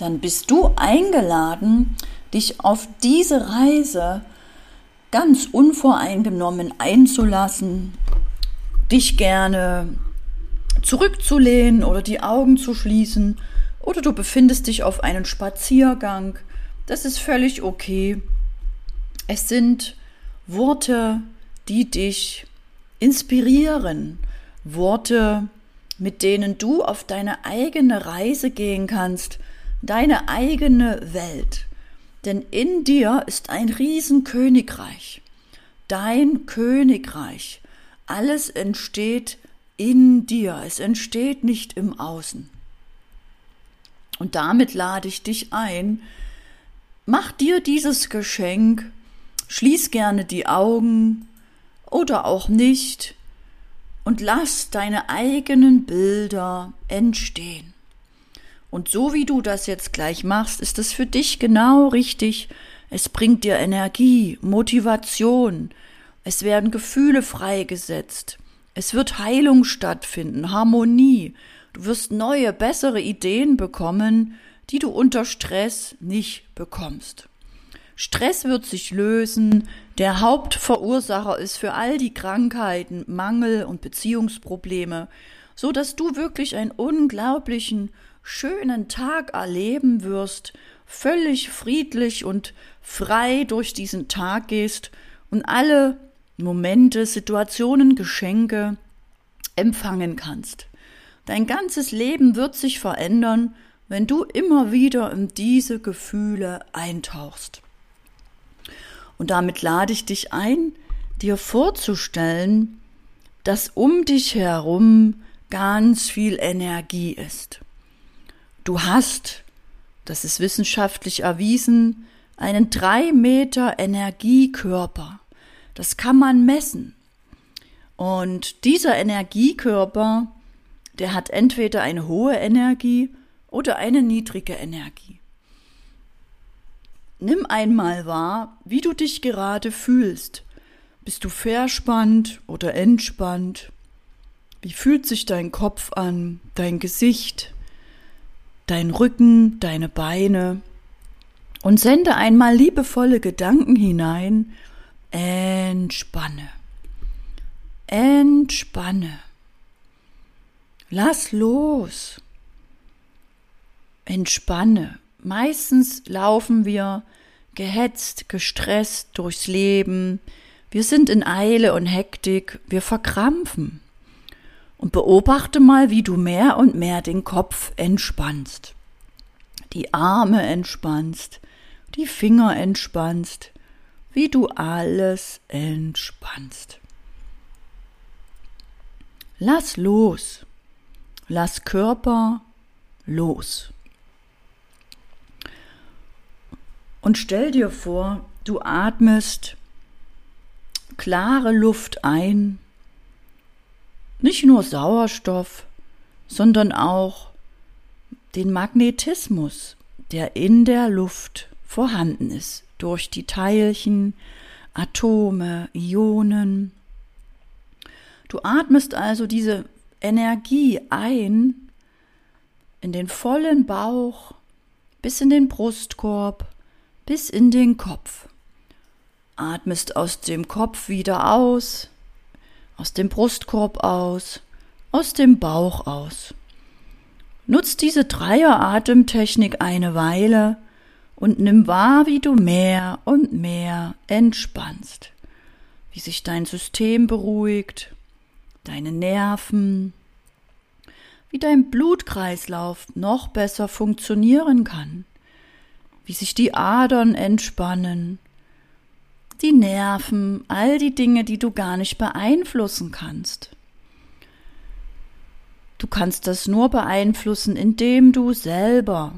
dann bist du eingeladen, dich auf diese Reise ganz unvoreingenommen einzulassen, dich gerne zurückzulehnen oder die Augen zu schließen oder du befindest dich auf einem Spaziergang. Das ist völlig okay. Es sind Worte, die dich inspirieren, Worte, mit denen du auf deine eigene Reise gehen kannst, deine eigene Welt. Denn in dir ist ein Riesenkönigreich, dein Königreich. Alles entsteht in dir, es entsteht nicht im Außen. Und damit lade ich dich ein, mach dir dieses Geschenk, schließ gerne die Augen oder auch nicht und lass deine eigenen Bilder entstehen. Und so wie du das jetzt gleich machst, ist es für dich genau richtig. Es bringt dir Energie, Motivation, es werden Gefühle freigesetzt, es wird Heilung stattfinden, Harmonie, du wirst neue, bessere Ideen bekommen, die du unter Stress nicht bekommst. Stress wird sich lösen, der Hauptverursacher ist für all die Krankheiten, Mangel und Beziehungsprobleme, so dass du wirklich einen unglaublichen schönen Tag erleben wirst, völlig friedlich und frei durch diesen Tag gehst und alle Momente, Situationen, Geschenke empfangen kannst. Dein ganzes Leben wird sich verändern, wenn du immer wieder in diese Gefühle eintauchst. Und damit lade ich dich ein, dir vorzustellen, dass um dich herum ganz viel Energie ist. Du hast, das ist wissenschaftlich erwiesen, einen drei Meter Energiekörper. Das kann man messen. Und dieser Energiekörper, der hat entweder eine hohe Energie oder eine niedrige Energie. Nimm einmal wahr, wie du dich gerade fühlst. Bist du verspannt oder entspannt? Wie fühlt sich dein Kopf an, dein Gesicht, dein Rücken, deine Beine und sende einmal liebevolle Gedanken hinein. Entspanne. Entspanne. Lass los. Entspanne. Meistens laufen wir gehetzt, gestresst durchs Leben. Wir sind in Eile und Hektik. Wir verkrampfen und beobachte mal, wie du mehr und mehr den Kopf entspannst, die Arme entspannst, die Finger entspannst, wie du alles entspannst. Lass los, lass Körper los. Und stell dir vor, du atmest klare Luft ein nicht nur Sauerstoff, sondern auch den Magnetismus, der in der Luft vorhanden ist, durch die Teilchen, Atome, Ionen. Du atmest also diese Energie ein in den vollen Bauch, bis in den Brustkorb, bis in den Kopf. Atmest aus dem Kopf wieder aus, aus dem Brustkorb aus, aus dem Bauch aus. Nutz diese Dreier-Atemtechnik eine Weile und nimm wahr, wie du mehr und mehr entspannst, wie sich dein System beruhigt, deine Nerven, wie dein Blutkreislauf noch besser funktionieren kann, wie sich die Adern entspannen, die Nerven, all die Dinge, die du gar nicht beeinflussen kannst. Du kannst das nur beeinflussen, indem du selber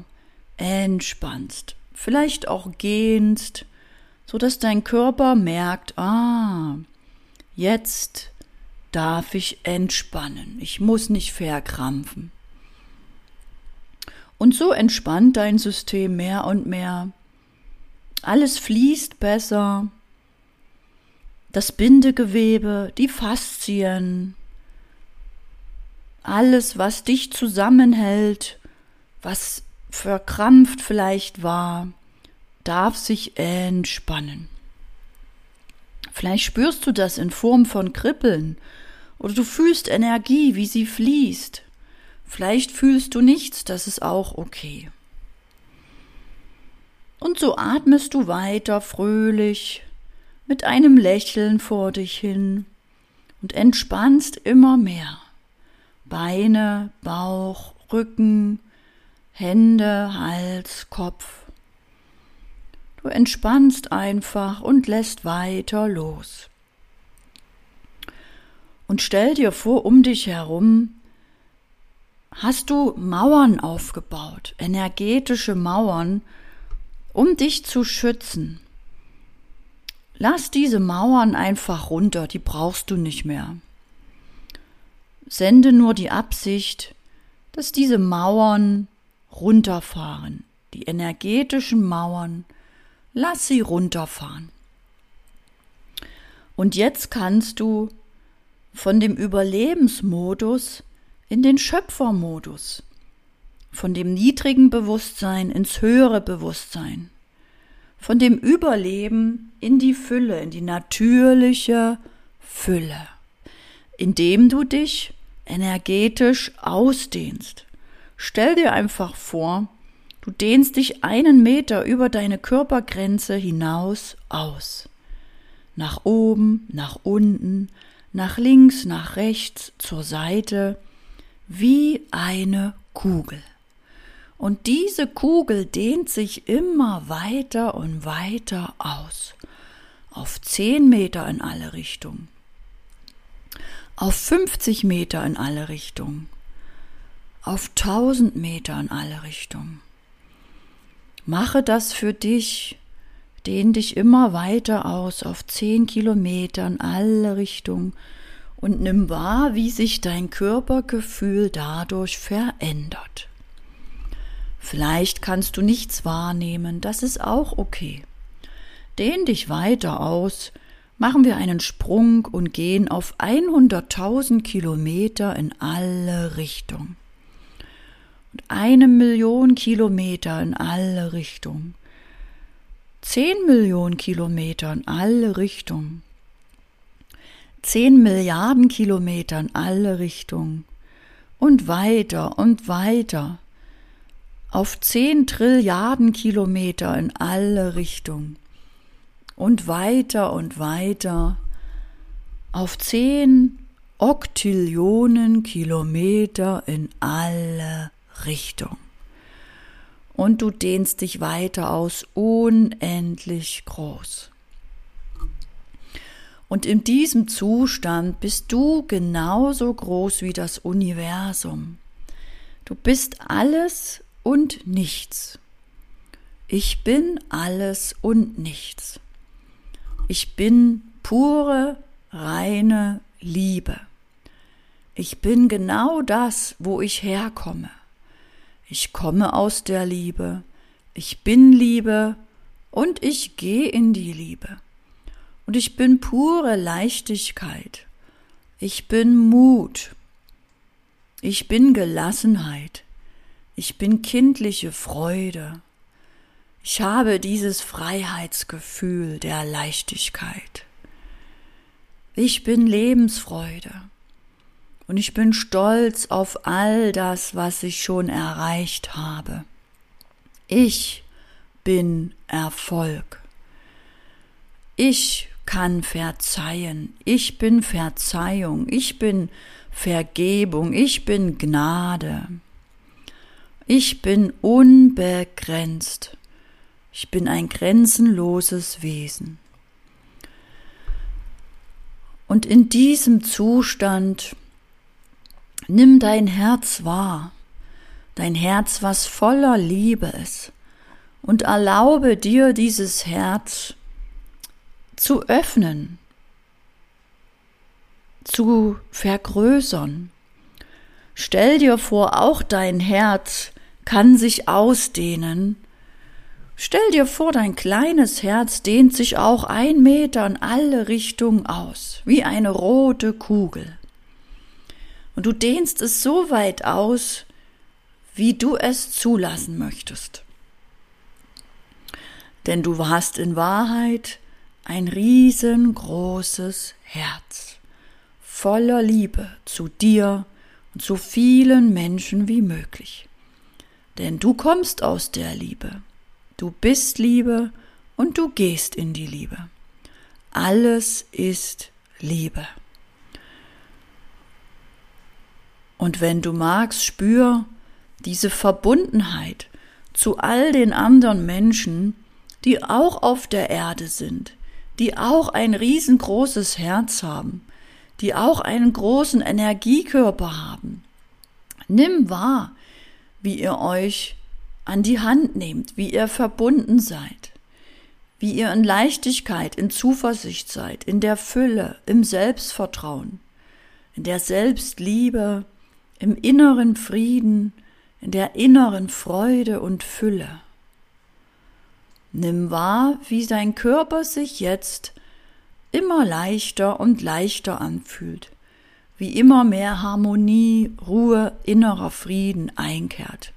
entspannst, vielleicht auch gehst, so dass dein Körper merkt, ah, jetzt darf ich entspannen, ich muss nicht verkrampfen. Und so entspannt dein System mehr und mehr. Alles fließt besser, das Bindegewebe, die Faszien, alles, was dich zusammenhält, was verkrampft vielleicht war, darf sich entspannen. Vielleicht spürst du das in Form von Kribbeln oder du fühlst Energie, wie sie fließt. Vielleicht fühlst du nichts, das ist auch okay. Und so atmest du weiter fröhlich mit einem Lächeln vor dich hin und entspannst immer mehr. Beine, Bauch, Rücken, Hände, Hals, Kopf. Du entspannst einfach und lässt weiter los. Und stell dir vor, um dich herum hast du Mauern aufgebaut, energetische Mauern, um dich zu schützen. Lass diese Mauern einfach runter, die brauchst du nicht mehr. Sende nur die Absicht, dass diese Mauern runterfahren, die energetischen Mauern, lass sie runterfahren. Und jetzt kannst du von dem Überlebensmodus in den Schöpfermodus, von dem niedrigen Bewusstsein ins höhere Bewusstsein, von dem Überleben in die Fülle, in die natürliche Fülle, indem du dich energetisch ausdehnst. Stell dir einfach vor, du dehnst dich einen Meter über deine Körpergrenze hinaus aus. Nach oben, nach unten, nach links, nach rechts, zur Seite, wie eine Kugel. Und diese Kugel dehnt sich immer weiter und weiter aus. Auf zehn Meter in alle Richtungen. Auf 50 Meter in alle Richtungen auf tausend Meter in alle Richtungen. Mache das für dich, dehn dich immer weiter aus auf zehn Kilometer in alle Richtungen und nimm wahr, wie sich dein Körpergefühl dadurch verändert. Vielleicht kannst du nichts wahrnehmen, das ist auch okay. Dehn dich weiter aus, machen wir einen Sprung und gehen auf 100.000 Kilometer in alle Richtungen und eine Million Kilometer in alle Richtungen. Zehn Millionen Kilometer in alle Richtungen. Zehn Milliarden Kilometer in alle Richtungen. Und weiter und weiter. Auf zehn Trilliarden Kilometer in alle Richtungen. Und weiter und weiter. Auf zehn Oktillionen Kilometer in alle Richtung. Und du dehnst dich weiter aus, unendlich groß. Und in diesem Zustand bist du genauso groß wie das Universum. Du bist alles und nichts. Ich bin alles und nichts. Ich bin pure, reine Liebe. Ich bin genau das, wo ich herkomme. Ich komme aus der Liebe, ich bin Liebe und ich gehe in die Liebe. Und ich bin pure Leichtigkeit. Ich bin Mut. Ich bin Gelassenheit. Ich bin kindliche Freude. Ich habe dieses Freiheitsgefühl der Leichtigkeit. Ich bin Lebensfreude. Und ich bin stolz auf all das, was ich schon erreicht habe. Ich bin Erfolg. Ich kann verzeihen. Ich bin Verzeihung. Ich bin Vergebung. Ich bin Gnade. Ich bin unbegrenzt. Ich bin ein grenzenloses Wesen. Und in diesem Zustand Nimm dein Herz wahr, dein Herz, was voller Liebe ist, und erlaube dir dieses Herz zu öffnen, zu vergrößern. Stell dir vor, auch dein Herz kann sich ausdehnen. Stell dir vor, dein kleines Herz dehnt sich auch ein Meter in alle Richtungen aus, wie eine rote Kugel. Und du dehnst es so weit aus, wie du es zulassen möchtest. Denn du hast in Wahrheit ein riesengroßes Herz, voller Liebe zu dir so vielen Menschen wie möglich. Denn du kommst aus der Liebe, du bist Liebe und du gehst in die Liebe. Alles ist Liebe. Und wenn du magst, spür diese Verbundenheit zu all den anderen Menschen, die auch auf der Erde sind, die auch ein riesengroßes Herz haben, die auch einen großen Energiekörper haben. Nimm wahr, wie ihr euch an die Hand nehmt, wie ihr verbunden seid, wie ihr in Leichtigkeit, in Zuversicht seid, in der Fülle, im Selbstvertrauen, in der Selbstliebe, im inneren Frieden, in der inneren Freude und Fülle. Nimm wahr, wie dein Körper sich jetzt immer leichter und leichter anfühlt, wie immer mehr Harmonie, Ruhe, innerer Frieden einkehrt.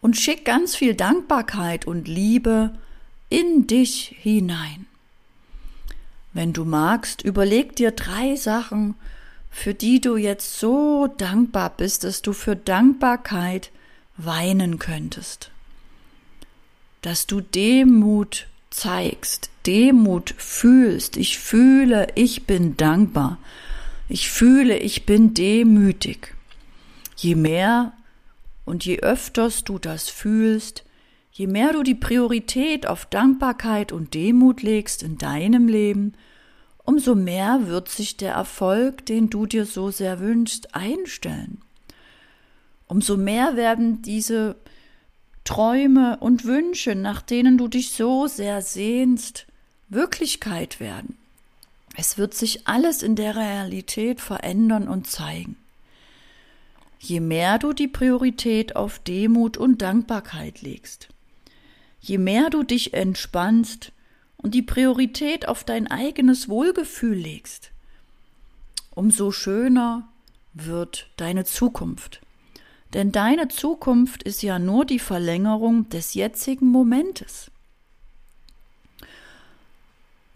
Und schick ganz viel Dankbarkeit und Liebe in dich hinein. Wenn du magst, überleg dir drei Sachen, für die du jetzt so dankbar bist, dass du für Dankbarkeit weinen könntest dass du Demut zeigst, Demut fühlst. Ich fühle, ich bin dankbar. Ich fühle, ich bin demütig. Je mehr und je öfters du das fühlst, je mehr du die Priorität auf Dankbarkeit und Demut legst in deinem Leben, umso mehr wird sich der Erfolg, den du dir so sehr wünschst, einstellen. Umso mehr werden diese Träume und Wünsche, nach denen du dich so sehr sehnst, Wirklichkeit werden. Es wird sich alles in der Realität verändern und zeigen. Je mehr du die Priorität auf Demut und Dankbarkeit legst, je mehr du dich entspannst und die Priorität auf dein eigenes Wohlgefühl legst, umso schöner wird deine Zukunft. Denn deine Zukunft ist ja nur die Verlängerung des jetzigen Momentes.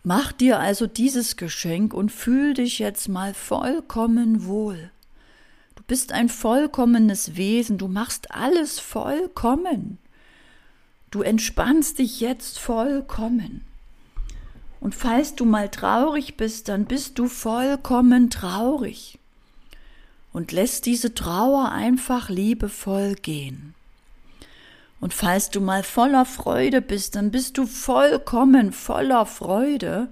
Mach dir also dieses Geschenk und fühl dich jetzt mal vollkommen wohl. Du bist ein vollkommenes Wesen, du machst alles vollkommen. Du entspannst dich jetzt vollkommen. Und falls du mal traurig bist, dann bist du vollkommen traurig und lässt diese Trauer einfach liebevoll gehen. Und falls du mal voller Freude bist, dann bist du vollkommen voller Freude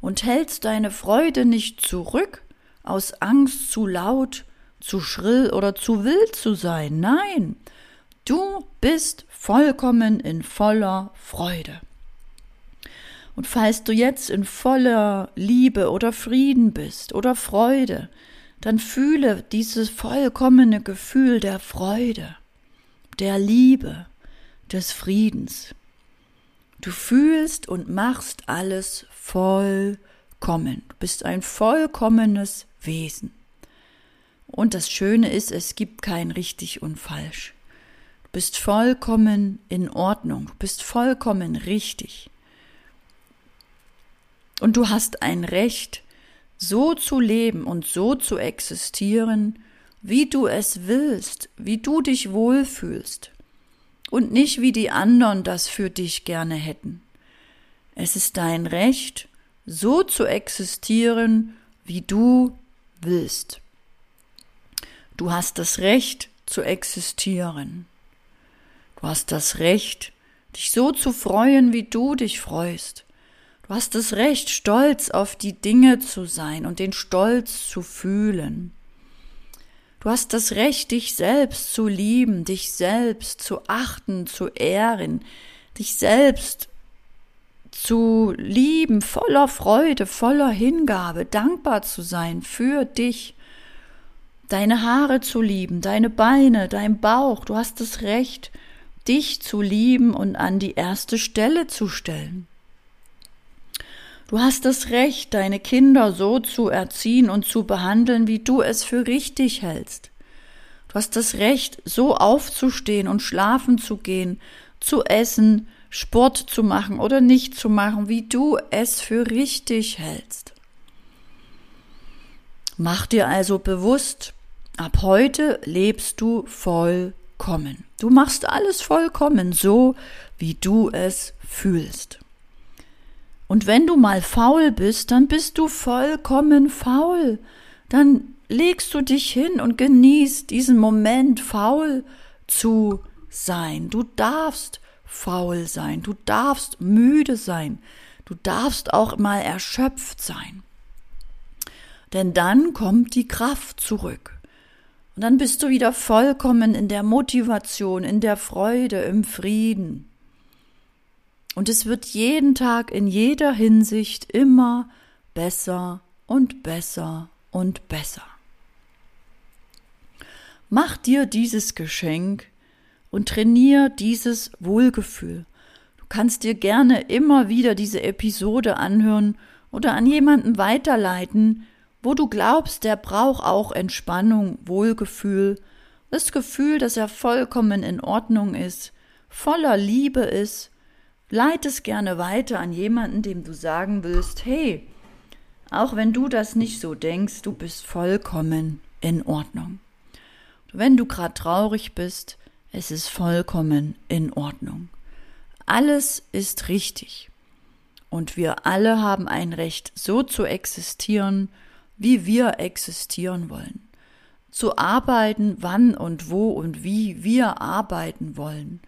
und hältst deine Freude nicht zurück aus Angst zu laut, zu schrill oder zu wild zu sein. Nein, du bist vollkommen in voller Freude. Und falls du jetzt in voller Liebe oder Frieden bist oder Freude, dann fühle dieses vollkommene Gefühl der Freude, der Liebe, des Friedens. Du fühlst und machst alles vollkommen. Du bist ein vollkommenes Wesen. Und das Schöne ist, es gibt kein richtig und falsch. Du bist vollkommen in Ordnung, du bist vollkommen richtig. Und du hast ein Recht, so zu leben und so zu existieren, wie du es willst, wie du dich wohlfühlst und nicht wie die anderen das für dich gerne hätten. Es ist dein Recht, so zu existieren, wie du willst. Du hast das Recht zu existieren. Du hast das Recht, dich so zu freuen, wie du dich freust. Du hast das Recht, stolz auf die Dinge zu sein und den Stolz zu fühlen. Du hast das Recht, dich selbst zu lieben, dich selbst zu achten, zu ehren, dich selbst zu lieben, voller Freude, voller Hingabe, dankbar zu sein für dich, deine Haare zu lieben, deine Beine, dein Bauch. Du hast das Recht, dich zu lieben und an die erste Stelle zu stellen. Du hast das Recht, deine Kinder so zu erziehen und zu behandeln, wie du es für richtig hältst. Du hast das Recht, so aufzustehen und schlafen zu gehen, zu essen, Sport zu machen oder nicht zu machen, wie du es für richtig hältst. Mach dir also bewusst, ab heute lebst du vollkommen. Du machst alles vollkommen so, wie du es fühlst. Und wenn du mal faul bist, dann bist du vollkommen faul. Dann legst du dich hin und genießt diesen Moment, faul zu sein. Du darfst faul sein, du darfst müde sein, du darfst auch mal erschöpft sein. Denn dann kommt die Kraft zurück. Und dann bist du wieder vollkommen in der Motivation, in der Freude, im Frieden. Und es wird jeden Tag in jeder Hinsicht immer besser und besser und besser. Mach dir dieses Geschenk und trainier dieses Wohlgefühl. Du kannst dir gerne immer wieder diese Episode anhören oder an jemanden weiterleiten, wo du glaubst, der braucht auch Entspannung, Wohlgefühl, das Gefühl, dass er vollkommen in Ordnung ist, voller Liebe ist, leite es gerne weiter an jemanden, dem du sagen willst, hey, auch wenn du das nicht so denkst, du bist vollkommen in Ordnung. Wenn du gerade traurig bist, es ist vollkommen in Ordnung. Alles ist richtig. Und wir alle haben ein Recht, so zu existieren, wie wir existieren wollen. Zu arbeiten, wann und wo und wie wir arbeiten wollen.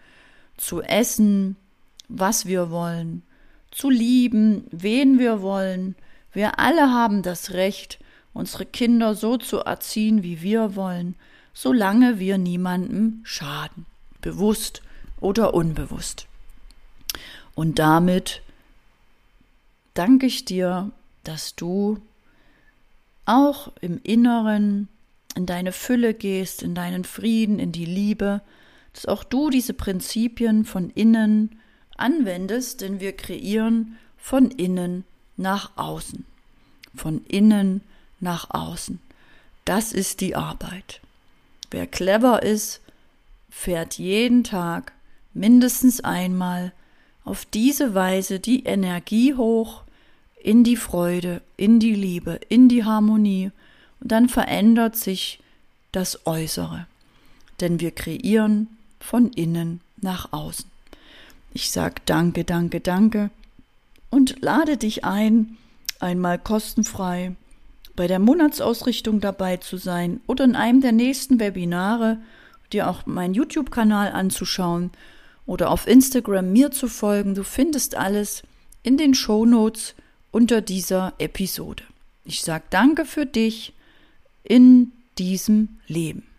Zu essen, was wir wollen. Zu lieben, wen wir wollen. Wir alle haben das Recht, unsere Kinder so zu erziehen, wie wir wollen, solange wir niemandem schaden, bewusst oder unbewusst. Und damit danke ich dir, dass du auch im Inneren in deine Fülle gehst, in deinen Frieden, in die Liebe, dass auch du diese Prinzipien von innen anwendest, denn wir kreieren von innen nach außen. Von innen nach außen. Das ist die Arbeit. Wer clever ist, fährt jeden Tag mindestens einmal auf diese Weise die Energie hoch, in die Freude, in die Liebe, in die Harmonie und dann verändert sich das Äußere. Denn wir kreieren von innen nach außen. Ich sag danke, danke, danke und lade dich ein, einmal kostenfrei bei der Monatsausrichtung dabei zu sein oder in einem der nächsten Webinare dir auch meinen YouTube-Kanal anzuschauen oder auf Instagram mir zu folgen. Du findest alles in den Show Notes unter dieser Episode. Ich sage danke für dich in diesem Leben.